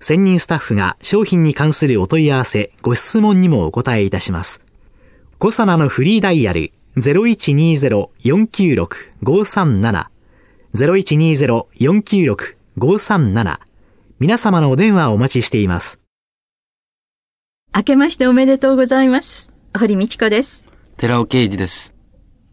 専任スタッフが商品に関するお問い合わせ、ご質問にもお答えいたします。コサナのフリーダイヤル0120-496-537 0120-496-537皆様のお電話をお待ちしています。明けましておめでとうございます。堀道子です。寺尾啓二です。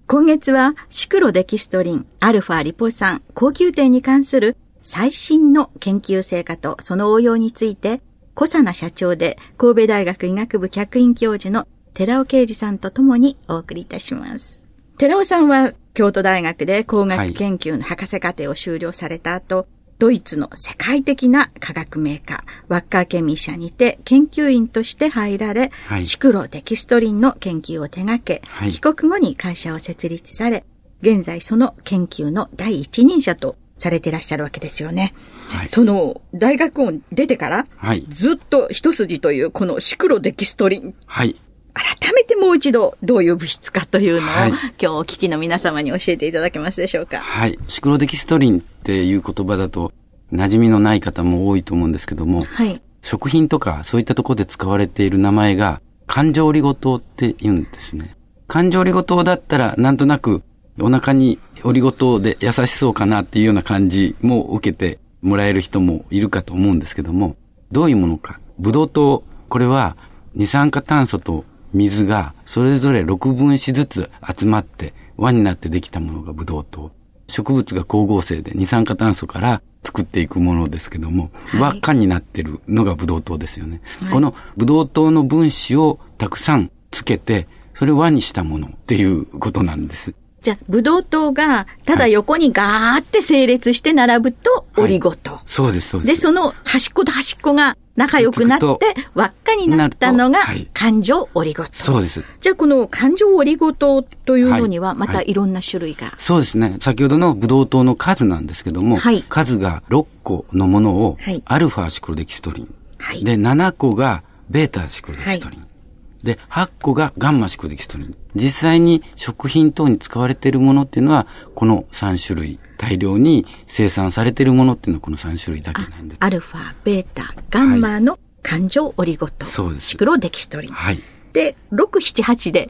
今月はシクロデキストリン、アルファリポ酸、高級点に関する最新の研究成果とその応用について、小佐奈社長で神戸大学医学部客員教授の寺尾啓二さんと共にお送りいたします。寺尾さんは京都大学で工学研究の博士課程を修了された後、はいドイツの世界的な化学メーカー、ワッカーケミー社にて研究員として入られ、はい、シクロデキストリンの研究を手掛け、はい、帰国後に会社を設立され、現在その研究の第一人者とされていらっしゃるわけですよね。はい、その、大学を出てから、はい、ずっと一筋というこのシクロデキストリン。はい。改めてもう一度どういう物質かというのを、はい、今日お聞きの皆様に教えていただけますでしょうか。はい。シクロデキストリンっていう言葉だと馴染みのない方も多いと思うんですけども、はい。食品とかそういったところで使われている名前が環状オリゴ糖って言うんですね。環状オリゴ糖だったらなんとなくお腹にオリゴ糖で優しそうかなっていうような感じも受けてもらえる人もいるかと思うんですけども、どういうものか。ブドウ糖、これは二酸化炭素と水がそれぞれ6分子ずつ集まって輪になってできたものがブドウ糖。植物が光合成で二酸化炭素から作っていくものですけども、輪っかになってるのがブドウ糖ですよね。はい、このブドウ糖の分子をたくさんつけて、それを輪にしたものっていうことなんです。じゃあ、ブドウ糖が、ただ横にガーって整列して並ぶと、オリゴ糖、はい、そうです、そうです。で、その端っこと端っこが仲良くなって、輪っかになったのが、環状オリゴ糖、そうです。じゃあ、この環状オリゴ糖というのには、またいろんな種類が、はい、そうですね。先ほどのブドウ糖の数なんですけども、数が6個のものを、アルファシクロデキストリン。で、7個がベータシクロデキストリン。で、8個がガンマシクデキストリン。実際に食品等に使われているものっていうのは、この3種類。大量に生産されているものっていうのはこの3種類だけなんです。アルファ、ベータ、ガンマの環状オリゴ糖。そうです。シクロデキストリン。はい。で、6、7、8で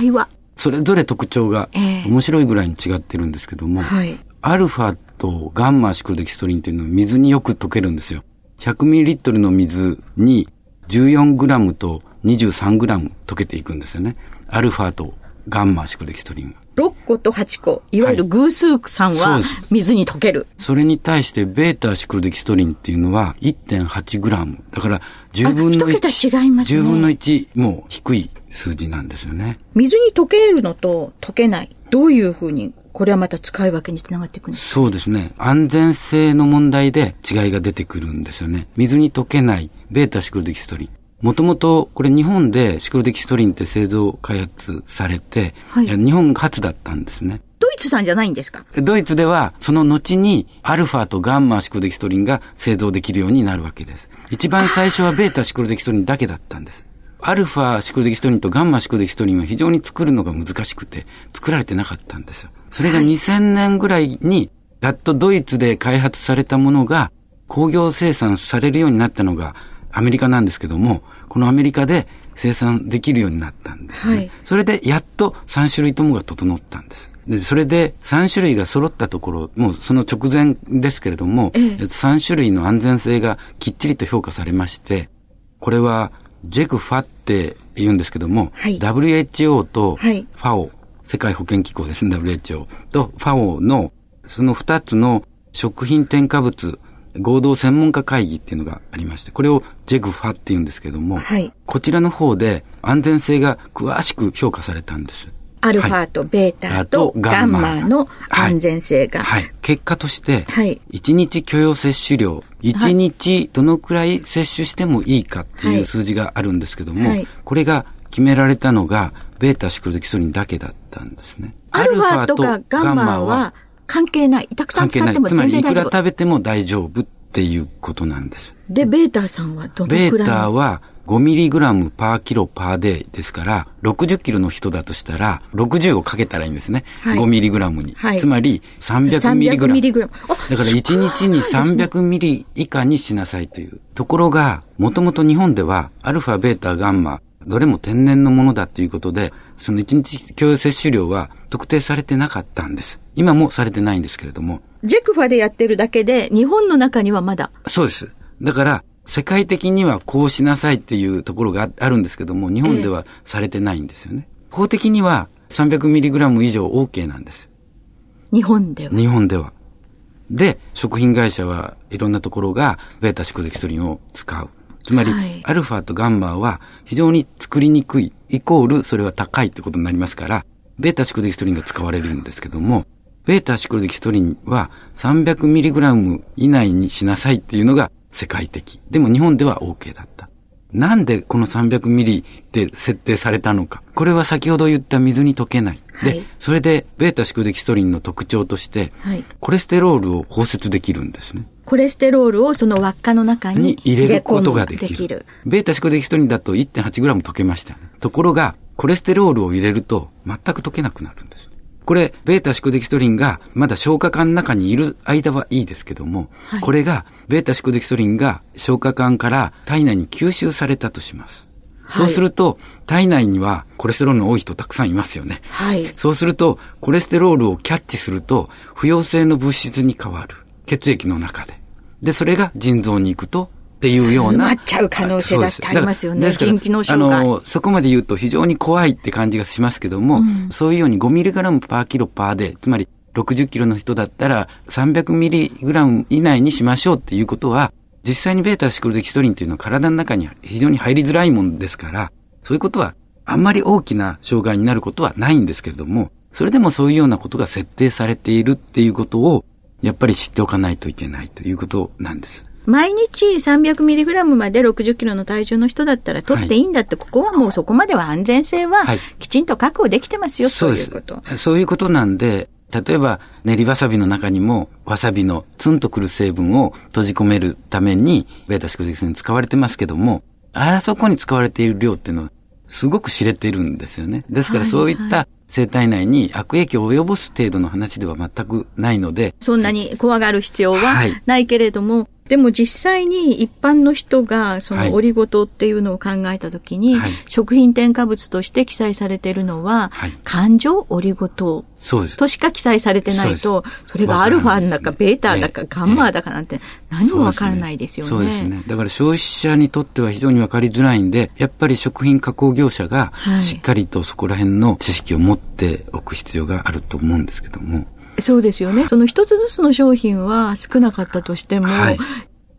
違いは、はい、それぞれ特徴が面白いぐらいに違ってるんですけども、えー、はい。アルファとガンマシクロデキストリンっていうのは水によく溶けるんですよ。100ml の水に 14g と 23g 溶けていくんですよね。アルファとガンマシクレキストリン6個と8個、いわゆる偶数酸は水に溶ける。それに対してベータシクロデキストリンっていうのは 1.8g。だから10分の1。桁違いますね。10分の1も低い数字なんですよね。水に溶けるのと溶けない。どういうふうにこれはまた使い分けにつながっていくんですかそうですね。安全性の問題で違いが出てくるんですよね。水に溶けないベータシクロデキストリン。もともとこれ日本でシクロデキストリンって製造開発されて、はい、日本初だったんですね。ドイツさんじゃないんですか？ドイツではその後にアルファとガンマシクロデキストリンが製造できるようになるわけです。一番最初はベータシクロデキストリンだけだったんです。アルファシクロデキストリンとガンマシクロデキストリンは非常に作るのが難しくて作られてなかったんですよ。それが2000年ぐらいにやっとドイツで開発されたものが工業生産されるようになったのがアメリカなんですけども、このアメリカで生産できるようになったんですね。はい、それでやっと3種類ともが整ったんです。で、それで3種類が揃ったところ、もうその直前ですけれども、ええ、3種類の安全性がきっちりと評価されまして、これはジェクファって言うんですけども、はい、WHO と FAO、世界保健機構ですね、WHO と FAO のその2つの食品添加物合同専門家会議っていうのがありまして、これを JEGFA って言うんですけども、はい、こちらの方で安全性が詳しく評価されたんです。アルファとベータとガンマの安全性が。はい。はい、結果として、はい、1日許容摂取量、1日どのくらい摂取してもいいかっていう数字があるんですけども、はい、これが決められたのが、ベータシクロデキソリンだけだったんですね。アルファとかガンマは関係ない。たくさん使っても全然大丈夫。つまりいくら食べても大丈夫っていうことなんです。で、ベータさんはどのくらい？ベータは 5mg パーキロパーデイですから、60キロの人だとしたら、60をかけたらいいんですね。はい、5mg に。はい、つまり 300mg。だから1日に 300mg 以下にしなさいという。ところが、もともと日本では、アルファ、ベータ、ガンマ、どれも天然のものだということで、その1日共有摂取量は特定されてなかったんです。今もされてないんですけれども。ジェクファでやってるだけで、日本の中にはまだ。そうです。だから、世界的にはこうしなさいっていうところがあるんですけども、日本ではされてないんですよね。えー、法的には 300mg 以上 OK なんです。日本では日本では。で、食品会社はいろんなところがベータシクデキソリンを使う。つまり、はい、アルファとガンマは非常に作りにくい、イコールそれは高いってことになりますから、ベータシクデキストリンが使われるんですけども、ベータシクデキストリンは 300mg 以内にしなさいっていうのが世界的。でも日本では OK だった。なんでこの300ミリで設定されたのか。これは先ほど言った水に溶けない。はい、で、それで、ベータシクデキストリンの特徴として、はい、コレステロールを包摂できるんですね。コレステロールをその輪っかの中に入れることができる。ベータシクデキストリンだと 1.8g 溶けました。ところが、コレステロールを入れると全く溶けなくなるんです。これ、ベータシクデキストリンがまだ消化管の中にいる間はいいですけども、はい、これが、ベータシクデキストリンが消化管から体内に吸収されたとします。そうすると、体内にはコレステロールの多い人たくさんいますよね。はい。そうすると、コレステロールをキャッチすると、不溶性の物質に変わる。血液の中で。で、それが腎臓に行くと、っていうような。詰まっちゃう可能性だってありますよね。腎機能障害。あの、そこまで言うと非常に怖いって感じがしますけども、うん、そういうように 5mg パーキロパーで、つまり60キロの人だったら 300mg 以内にしましょうっていうことは、実際にベータシクロデキストリンっていうのは体の中に非常に入りづらいものですから、そういうことはあんまり大きな障害になることはないんですけれども、それでもそういうようなことが設定されているっていうことを、やっぱり知っておかないといけないということなんです。毎日 300mg まで60キロの体重の人だったら取っていいんだって、ここはもうそこまでは安全性はきちんと確保できてますよ、はい、そういうこと。そういうことなんで、例えば練りわさびの中にもわさびのツンとくる成分を閉じ込めるためにベータシクデキスに使われてますけども、あそこに使われている量っていうのはすごく知れているんですよね。ですからそういった生体内に悪影響を及ぼす程度の話では全くないので。そんなに怖がる必要はないけれども、はいでも実際に一般の人がそのオリゴ糖っていうのを考えたときに、はい、食品添加物として記載されているのは、はい、環状オリゴ糖としか記載されてないと、それがアルファだかベータだかガンマだかなんて何もわからないですよね。そうですね。だから消費者にとっては非常にわかりづらいんで、やっぱり食品加工業者がしっかりとそこら辺の知識を持っておく必要があると思うんですけども。そうですよね。その一つずつの商品は少なかったとしても、はい、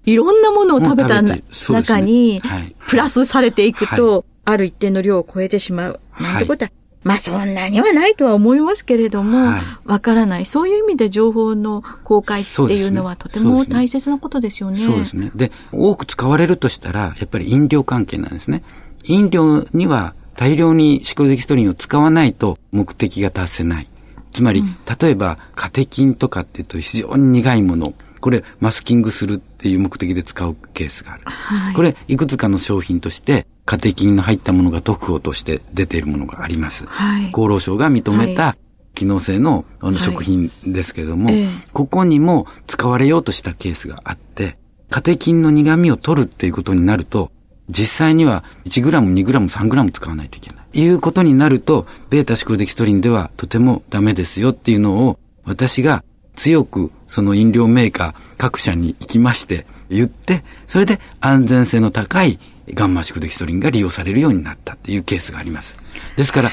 いろんなものを食べた中に、プラスされていくと、ある一定の量を超えてしまう。なんてことは、まあそんなにはないとは思いますけれども、わ、からない。そういう意味で情報の公開っていうのはとても大切なことですよね。そうですね。で、多く使われるとしたら、やっぱり飲料関係なんですね。飲料には大量にシクロデキストリンを使わないと目的が達せない。つまり、うん、例えば、カテキンとかって言うと非常に苦いもの。これ、マスキングするっていう目的で使うケースがある。はい、これ、いくつかの商品として、カテキンの入ったものが特報として出ているものがあります。はい、厚労省が認めた、機能性のあの食品ですけれども、はいえここにも使われようとしたケースがあって、カテキンの苦味を取るっていうことになると、実際には 1g、2g、3g 使わないといけない。いうことになると、ベータシクロデキストリンではとてもダメですよっていうのを、私が強くその飲料メーカー各社に行きまして、言って、それで安全性の高いガンマシクデキストリンが利用されるようになったっていうケースがあります。ですから、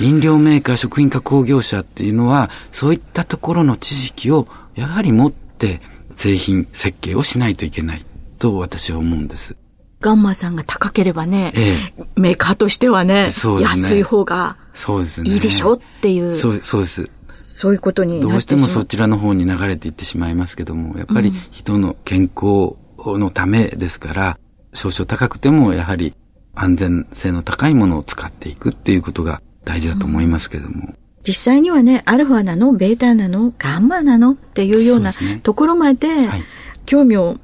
飲料メーカー、食品加工業者っていうのは、そういったところの知識をやはり持って製品設計をしないといけないと私は思うんです。ガンマさんが高ければね、ええ、メーカーとしてはね、ね。安い方がいいでしょっていう。そうそうです。そういうことにどうしてもそちらの方に流れていってしまいますけども、やっぱり人の健康のためですから、うん、少々高くてもやはり安全性の高いものを使っていくっていうことが大事だと思いますけども。うん。実際にはね、アルファなの、ベータなの、ガンマなのっていうようなところまで、興味を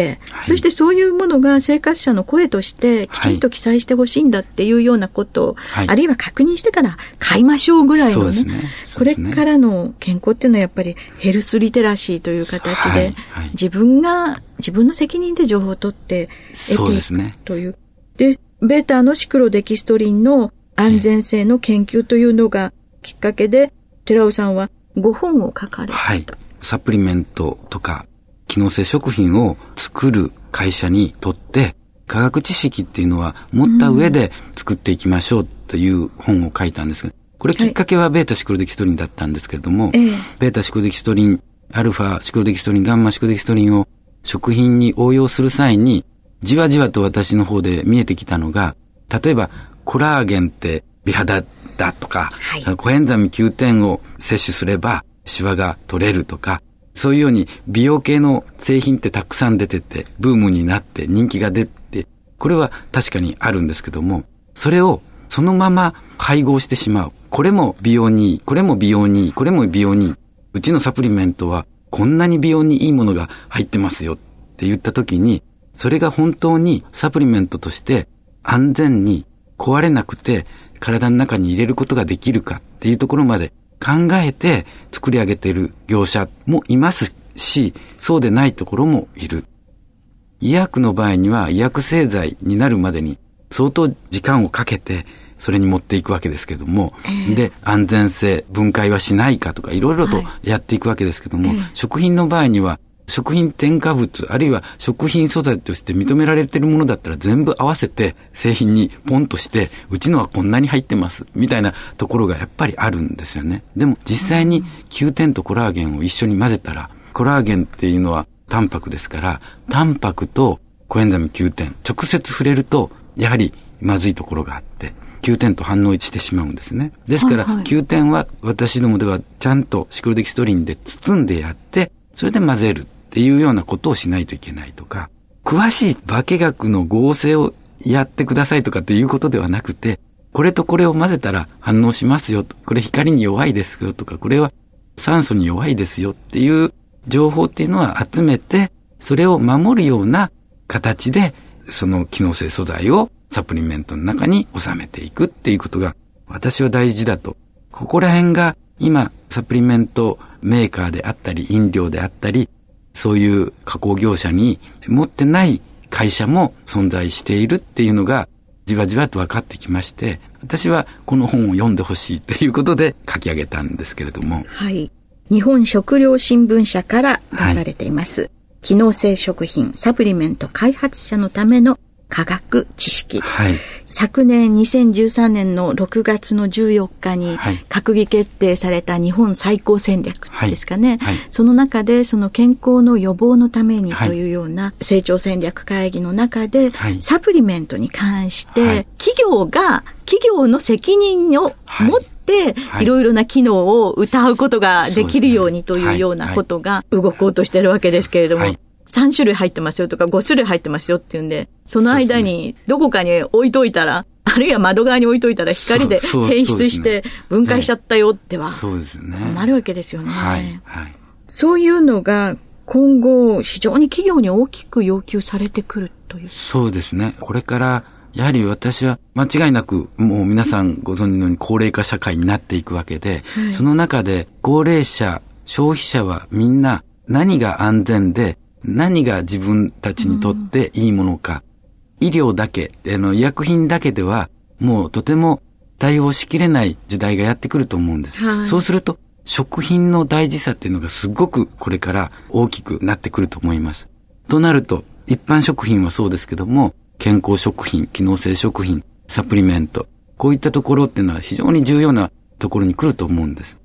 はい、そしてそういうものが生活者の声としてきちんと記載してほしいんだっていうようなことを、はい、あるいは確認してから買いましょうぐらいのね、ね。ね。これからの健康っていうのはやっぱりヘルスリテラシーという形で、はい、自分が、自分の責任で情報を取って得ていくという。で、ベータのシクロデキストリンの安全性の研究というのがきっかけで、寺尾さんは5本を書かれた。はい。サプリメントとか機能性食品を作る会社にとって、科学知識っていうのは持った上で作っていきましょうという本を書いたんですが、これきっかけはベータシクロデキストリンだったんですけれども、はい、ベータシクロデキストリン、アルファシクロデキストリン、ガンマシクロデキストリンを食品に応用する際に、じわじわと私の方で見えてきたのが、例えばコラーゲンって美肌だとか、はい、コエンザミ Q10 を摂取すればシワが取れるとか、そういうように美容系の製品ってたくさん出てて、ブームになって人気が出て、これは確かにあるんですけども、それをそのまま配合してしまう。これも美容にいい、これも美容にいい、これも美容にいい。うちのサプリメントはこんなに美容にいいものが入ってますよって言った時に、それが本当にサプリメントとして安全に壊れなくて体の中に入れることができるかっていうところまで考えて作り上げている業者もいますし、そうでないところもいる。医薬の場合には医薬製剤になるまでに相当時間をかけてそれに持っていくわけですけども、えー、で、安全性、分解はしないかとかいろいろとやっていくわけですけども、はい食品の場合には食品添加物、あるいは食品素材として認められているものだったら全部合わせて製品にポンとして、うちのはこんなに入ってます、みたいなところがやっぱりあるんですよね。でも実際に Q10 とコラーゲンを一緒に混ぜたら、コラーゲンっていうのはタンパクですから、タンパクとコエンザミ Q10、直接触れると、やはりまずいところがあって、Q10 と反応してしまうんですね。ですから、はいはい、Q10 は私どもではちゃんとシクロデキストリンで包んでやって、それで混ぜるっていうようなことをしないといけないとか、詳しい化学の合成をやってくださいとかっていうことではなくて、これとこれを混ぜたら反応しますよ。これ光に弱いですよとか、これは酸素に弱いですよっていう情報っていうのは集めて、それを守るような形で、その機能性素材をサプリメントの中に収めていくっていうことが私は大事だと。ここら辺が今サプリメントメーカーであったり飲料であったりそういう加工業者に持ってない会社も存在しているっていうのがじわじわと分かってきまして、私はこの本を読んでほしいということで書き上げたんですけれども。はい。日本食料新聞社から出されています。はい、機能性食品サプリメント開発者のための科学知識。はい、昨年2013年の6月の14日に閣議決定された日本最高戦略ですかね。はい、その中でその健康の予防のためにというような成長戦略会議の中で、サプリメントに関して企業が企業の責任を持って、い。ろいろな機能を歌うことができるようにというようなことが動こうとしてるわけですけれども、3種類入ってますよとか5種類入ってますよっていうんで、その間にどこかに置いといたら、あるいは窓側に置いといたら光で変質して分解しちゃったよっては、そうですね。困るわけですよね。はい。はい。そういうのが今後非常に企業に大きく要求されてくるという。そうですね。これからやはり私は間違いなくもう皆さんご存知のように高齢化社会になっていくわけで、はい、その中で高齢者、消費者はみんな何が安全で何が自分たちにとっていいものか、医療だけ、あの、医薬品だけでは、もうとても対応しきれない時代がやってくると思うんです。はい、そうすると、食品の大事さっていうのがすごくこれから大きくなってくると思います。となると、一般食品はそうですけども、健康食品、機能性食品、サプリメント、こういったところっていうのは非常に重要なところに来ると思うんです。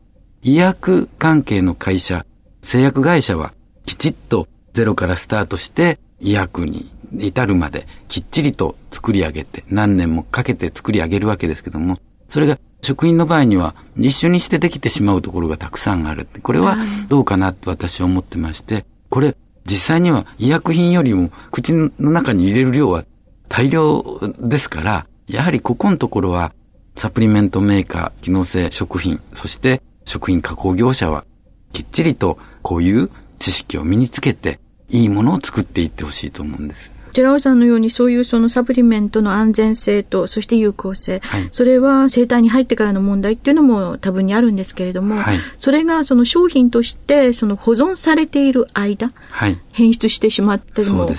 医薬関係の会社、製薬会社はきちっとゼロからスタートして医薬に至るまできっちりと作り上げて何年もかけて作り上げるわけですけども、それが食品の場合には一緒にしてできてしまうところがたくさんある。これはどうかなと私は思ってまして、これ実際には医薬品よりも口の中に入れる量は大量ですから、やはりここのところはサプリメントメーカー、機能性食品、そして食品加工業者はきっちりとこういう知識を身につけていいものを作っていってほしいと思うんです。寺尾さんのようにそういうそのサプリメントの安全性と、そして有効性、はい、それは生体に入ってからの問題っていうのも多分にあるんですけれども、はい、それがその商品としてその保存されている間、はい、変質してしまっても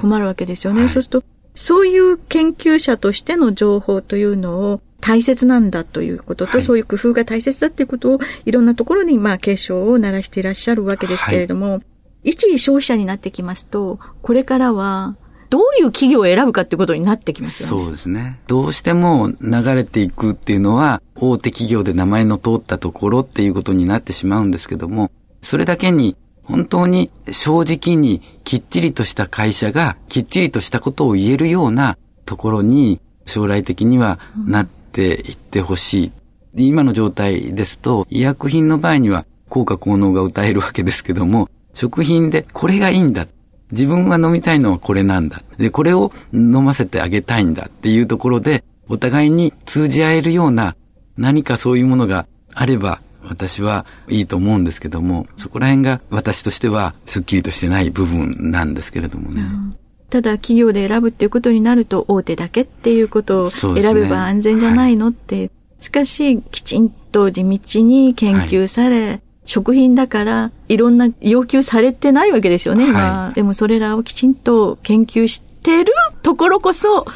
困るわけですよね。そう、ね,、すると、そういう研究者としての情報というのを大切なんだということと、はい、そういう工夫が大切だということをいろんなところにまあ警鐘を鳴らしていらっしゃるわけですけれども、はい、一消費者になってきますと、これからはどういう企業を選ぶかってことになってきますよね。そうですね。どうしても流れていくっていうのは、大手企業で名前の通ったところっていうことになってしまうんですけども、それだけに本当に正直にきっちりとした会社がきっちりとしたことを言えるようなところに将来的にはなっていってほしい。うん、今の状態ですと医薬品の場合には効果効能が歌えるわけですけども、食品でこれがいいんだ。自分が飲みたいのはこれなんだ。で、これを飲ませてあげたいんだっていうところで、お互いに通じ合えるような何かそういうものがあれば、私はいいと思うんですけども、そこら辺が私としてはスッキリとしてない部分なんですけれどもね。うんただ企業で選ぶっていうことになると大手だけっていうことを選べば安全じゃないのって、ねはい、しかしきちんと地道に研究され、はい食品だからいろんな要求されてないわけですよね、今。はい、でもそれらをきちんと研究してるところこそ、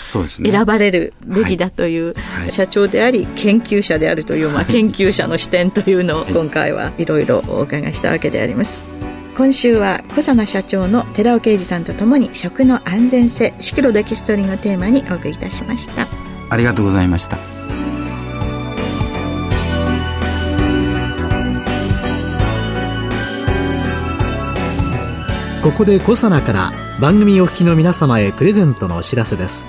選ばれるべきだという社長であり、研究者であるという、まあ、研究者の視点というのを今回はいろいろお伺いしたわけであります。今週は小佐奈社長の寺尾啓二さんとともに食の安全性シクロデキストリンをテーマにお送りいたしました。ありがとうございましたここでコサナから番組お聞きの皆様へプレゼントのお知らせです。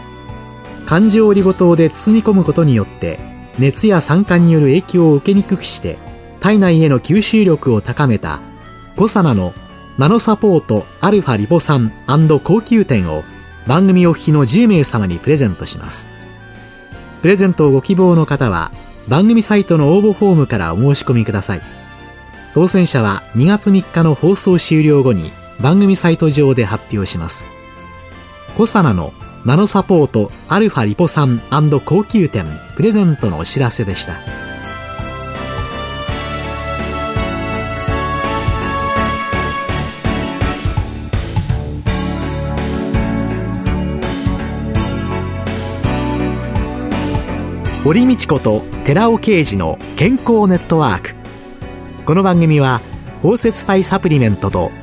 漢字オリゴ糖で包み込むことによって熱や酸化による影響を受けにくくして体内への吸収力を高めたコサナのナノサポートアルファリポ酸高級店を番組お聞きの10名様にプレゼントします。プレゼントをご希望の方は番組サイトの応募フォームからお申し込みください。当選者は2月3日の放送終了後に番組サイト上で発表します。コサナのナノサポートアルファリポ酸高級店プレゼントのお知らせでした。堀道子と寺尾啓二の健康ネットワーク。この番組は包摂体サプリメントと